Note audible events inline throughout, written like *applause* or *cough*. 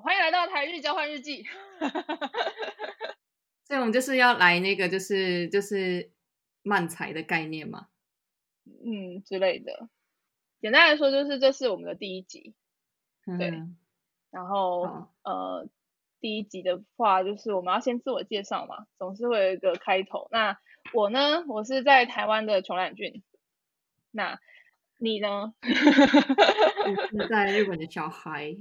欢迎来到台日交换日记。*laughs* 所以，我们就是要来那个，就是就是漫才的概念嘛，嗯之类的。简单来说，就是这是我们的第一集，嗯、对。然后，呃，第一集的话，就是我们要先自我介绍嘛，总是会有一个开头。那我呢，我是在台湾的穷懒俊。那你呢？*laughs* 是在日本的小孩。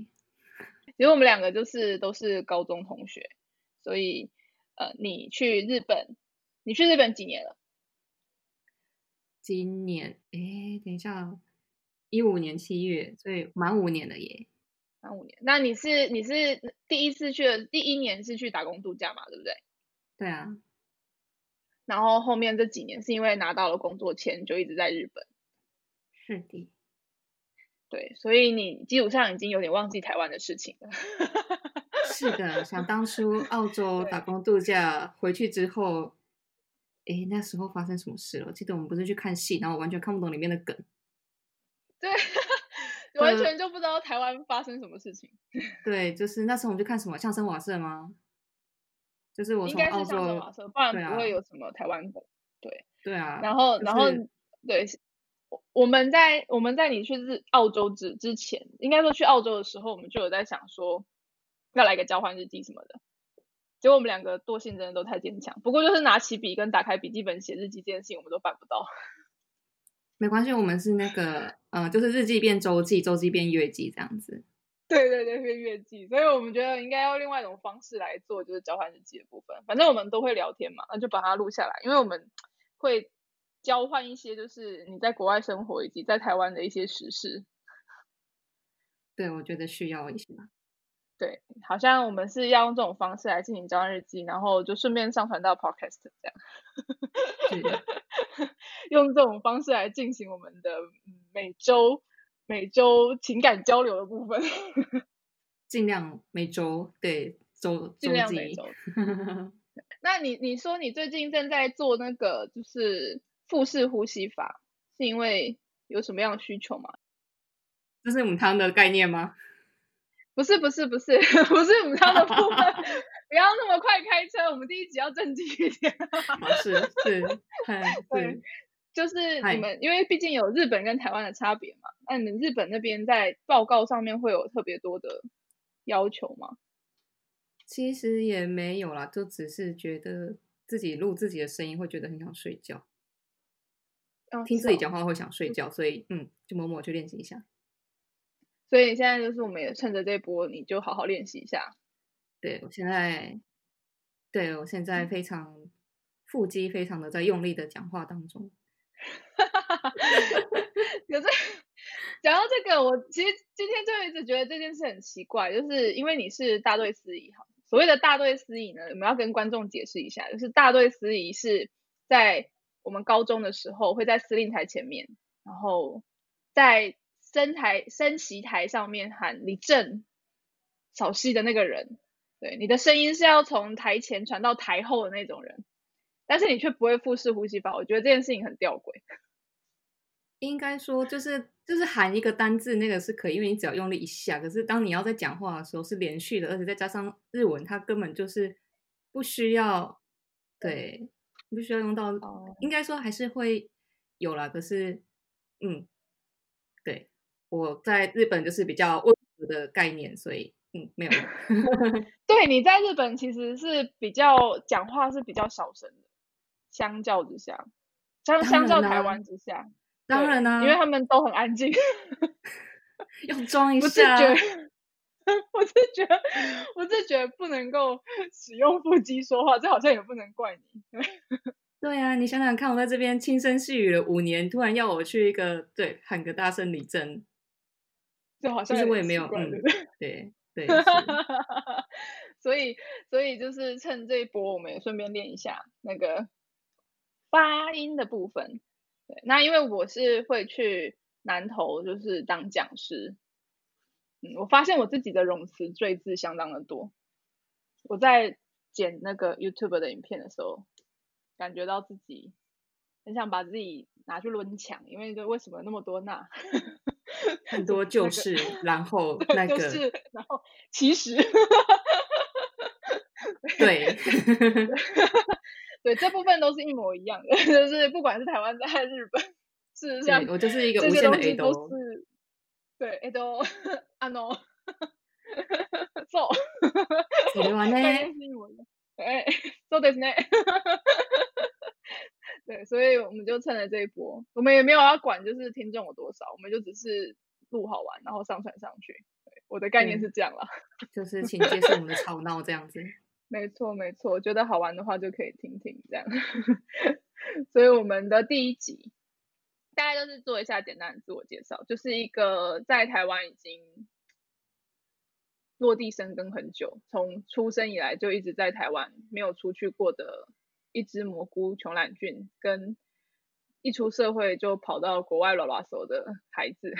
其实我们两个就是都是高中同学，所以呃，你去日本，你去日本几年了？今年，哎，等一下，一五年七月，所以满五年了耶。满五年，那你是你是第一次去的，第一年是去打工度假嘛，对不对？对啊。然后后面这几年是因为拿到了工作签，就一直在日本。是的。对，所以你基本上已经有点忘记台湾的事情了。*laughs* 是的，想当初澳洲打工度假回去之后，诶，那时候发生什么事了？我记得我们不是去看戏，然后我完全看不懂里面的梗。对，*laughs* 完全就不知道台湾发生什么事情。*laughs* 对，就是那时候我们就看什么相声瓦舍吗？就是我从澳洲，相声瓦舍，不然不会有什么台湾梗。对，对啊。然后，就是、然后，对。我们在我们在你去日澳洲之之前，应该说去澳洲的时候，我们就有在想说要来个交换日记什么的。结果我们两个惰性真的都太坚强，不过就是拿起笔跟打开笔记本写日记这件事情，我们都办不到。*laughs* 没关系，我们是那个呃，就是日记变周记，周记变月记这样子。对对对，变月记，所以我们觉得应该要另外一种方式来做，就是交换日记的部分。反正我们都会聊天嘛，那就把它录下来，因为我们会。交换一些就是你在国外生活以及在台湾的一些时事，对，我觉得需要一些。对，好像我们是要用这种方式来进行交换日记，然后就顺便上传到 Podcast 这样。的 *laughs* 用这种方式来进行我们的每周每周情感交流的部分。尽量每周对周尽量每周。*laughs* 那你你说你最近正在做那个就是。腹式呼吸法是因为有什么样的需求吗？这是母汤的概念吗？不是不是不是 *laughs* 不是母汤的部分，*laughs* 不要那么快开车，我们第一集要正经一点。是是，对，就是你们，因为毕竟有日本跟台湾的差别嘛，那你们日本那边在报告上面会有特别多的要求吗？其实也没有啦，就只是觉得自己录自己的声音会觉得很想睡觉。听自己讲话会想睡觉，所以嗯，就默默去练习一下。所以现在就是我们也趁着这波，你就好好练习一下。对，我现在，对，我现在非常腹肌非常的在用力的讲话当中。*laughs* 可是讲到这个，我其实今天就一直觉得这件事很奇怪，就是因为你是大队司仪，哈，所谓的大队司仪呢，我们要跟观众解释一下，就是大队司仪是在。我们高中的时候会在司令台前面，然后在升台升旗台上面喊立正，稍息的那个人，对，你的声音是要从台前传到台后的那种人，但是你却不会腹式呼吸法，我觉得这件事情很吊诡。*laughs* 应该说就是就是喊一个单字那个是可以，因为你只要用力一下，可是当你要在讲话的时候是连续的，而且再加上日文，它根本就是不需要，对。不需要用到，oh. 应该说还是会有啦。可是，嗯，对，我在日本就是比较温和的概念，所以嗯，没有。*laughs* 对，你在日本其实是比较讲话是比较小声的，相较之下，相相较台湾之下，当然啦、啊，因为他们都很安静，*laughs* 要装一 *laughs* 下。*laughs* 我是觉得，我是觉得不能够使用腹肌说话，这好像也不能怪你。*laughs* 对啊，你想想看，我在这边轻声细语了五年，突然要我去一个对喊个大声立正，就好像其实我也没有嗯，对对。*laughs* 所以所以就是趁这一波，我们也顺便练一下那个发音的部分。对，那因为我是会去南投，就是当讲师。嗯，我发现我自己的冗词赘字相当的多。我在剪那个 YouTube 的影片的时候，感觉到自己很想把自己拿去抡墙，因为就为什么那么多那？*laughs* 很多就是，然后那个，就是，然后其实，*laughs* 对，*laughs* 对，这部分都是一模一样的，就是不管是台湾在日本，事实上，我就是一个无限的 A 都是，对，A 都，啊 no，走，*laughs* 走完呢，哎，そうですね。对，所以我们就趁着这一波，我们也没有要管，就是听众有多少，我们就只是录好玩，然后上传上去。对，我的概念是这样啦，嗯、就是请接受我们的吵闹这样子。*laughs* 没错，没错，觉得好玩的话就可以听听这样。*laughs* 所以我们的第一集，大概就是做一下简单的自我介绍，就是一个在台湾已经 落地生根很久，从出生以来就一直在台湾，没有出去过的。一只蘑菇穷懒菌，跟一出社会就跑到国外拉拉手的孩子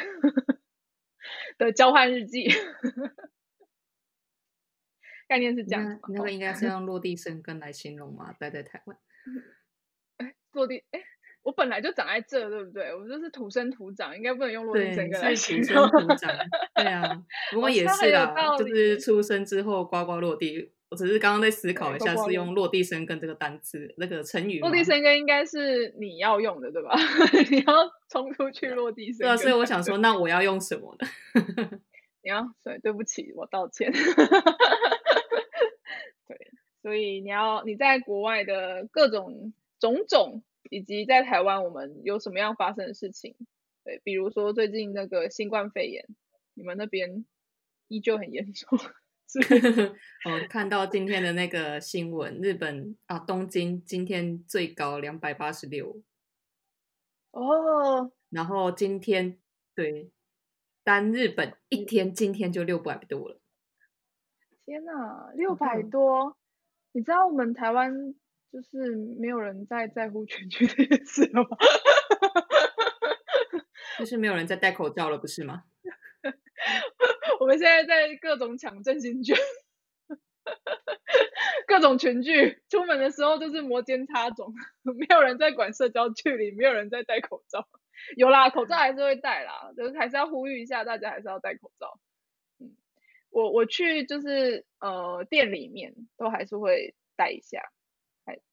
的交换日记，概念是这样。那，那个应该是用落地生根来形容吗？待在台湾？*laughs* 哎，落地哎。我本来就长在这，对不对？我就是土生土长，应该不能用落地生根来形容。是土生土长，对啊。*laughs* 不过也是啊，就是出生之后呱呱落地。我只是刚刚在思考一下，是用“落地生根”这个单词，那个成语。落地生根应该是你要用的，对吧？*laughs* 你要冲出去落地生根。对啊，所以我想说，那我要用什么呢？*laughs* 你要，对，对不起，我道歉。对，所以你要你在国外的各种种种。以及在台湾，我们有什么样发生的事情？对，比如说最近那个新冠肺炎，你们那边依旧很严重。我 *laughs* 看到今天的那个新闻，日本啊，东京今天最高两百八十六。哦。然后今天对，单日本一天今天就六百多了。天哪，六百多！嗯、你知道我们台湾？就是没有人在在乎全聚这件事了吗？*laughs* 就是没有人在戴口罩了，不是吗？*laughs* 我们现在在各种抢振兴券，各种群聚，出门的时候就是摩肩擦踵，没有人在管社交距离，没有人在戴口罩。有啦，口罩还是会戴啦，就是还是要呼吁一下，大家还是要戴口罩。嗯，我我去就是呃店里面都还是会戴一下。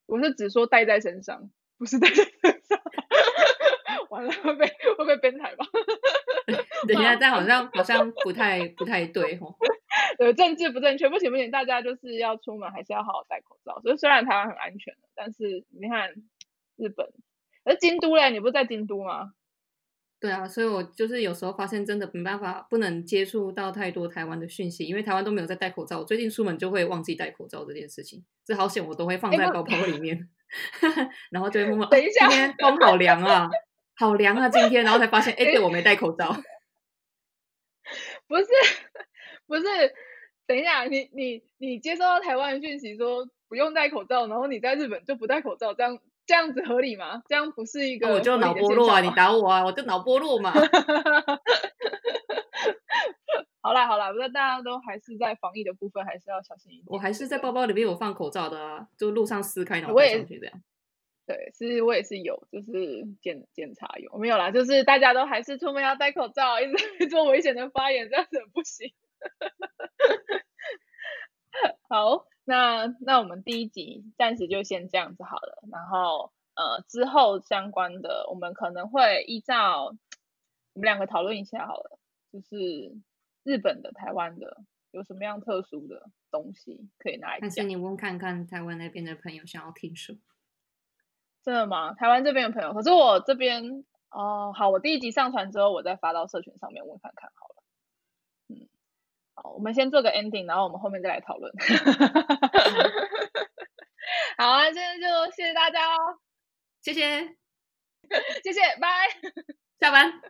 我是只说带在身上，不是带在身上。*laughs* 完了会被会被编台吧？*laughs* 等一下，但好像好像不太不太对哦。*laughs* 对，政治不正确，不行不行，大家就是要出门还是要好好戴口罩。所以虽然台湾很安全，但是你看日本，而京都嘞，你不是在京都吗？对啊，所以我就是有时候发现真的没办法，不能接触到太多台湾的讯息，因为台湾都没有在戴口罩。我最近出门就会忘记戴口罩这件事情，这好险，我都会放在包包里面，欸、*laughs* 然后就会默 *laughs* 默。等一下，今天风好凉啊，好凉啊，今天，然后才发现，哎、*laughs* 欸，对，我没戴口罩。不是，不是，等一下，你你你接收到台湾的讯息说不用戴口罩，然后你在日本就不戴口罩，这样。这样子合理吗？这样不是一个、啊……我就脑波弱啊！你打我啊！我就脑波弱嘛。好 *laughs* 啦好啦，不过大家都还是在防疫的部分，还是要小心一点。我还是在包包里面有放口罩的啊，就路上撕开然后戴上去这样。对，其实我也是有，就是检检查有没有啦？就是大家都还是出门要戴口罩，一直 *laughs* 做危险的发言，这样子不行。*laughs* 好。那那我们第一集暂时就先这样子好了，然后呃之后相关的我们可能会依照我们两个讨论一下好了，就是日本的、台湾的有什么样特殊的东西可以拿来讲。还是你问看看台湾那边的朋友想要听什么？真的吗？台湾这边的朋友，可是我这边哦，好，我第一集上传之后，我再发到社群上面问看看好了。好，我们先做个 ending，然后我们后面再来讨论。*laughs* 好啊，今天就谢谢大家哦，谢谢，谢谢，拜，下班。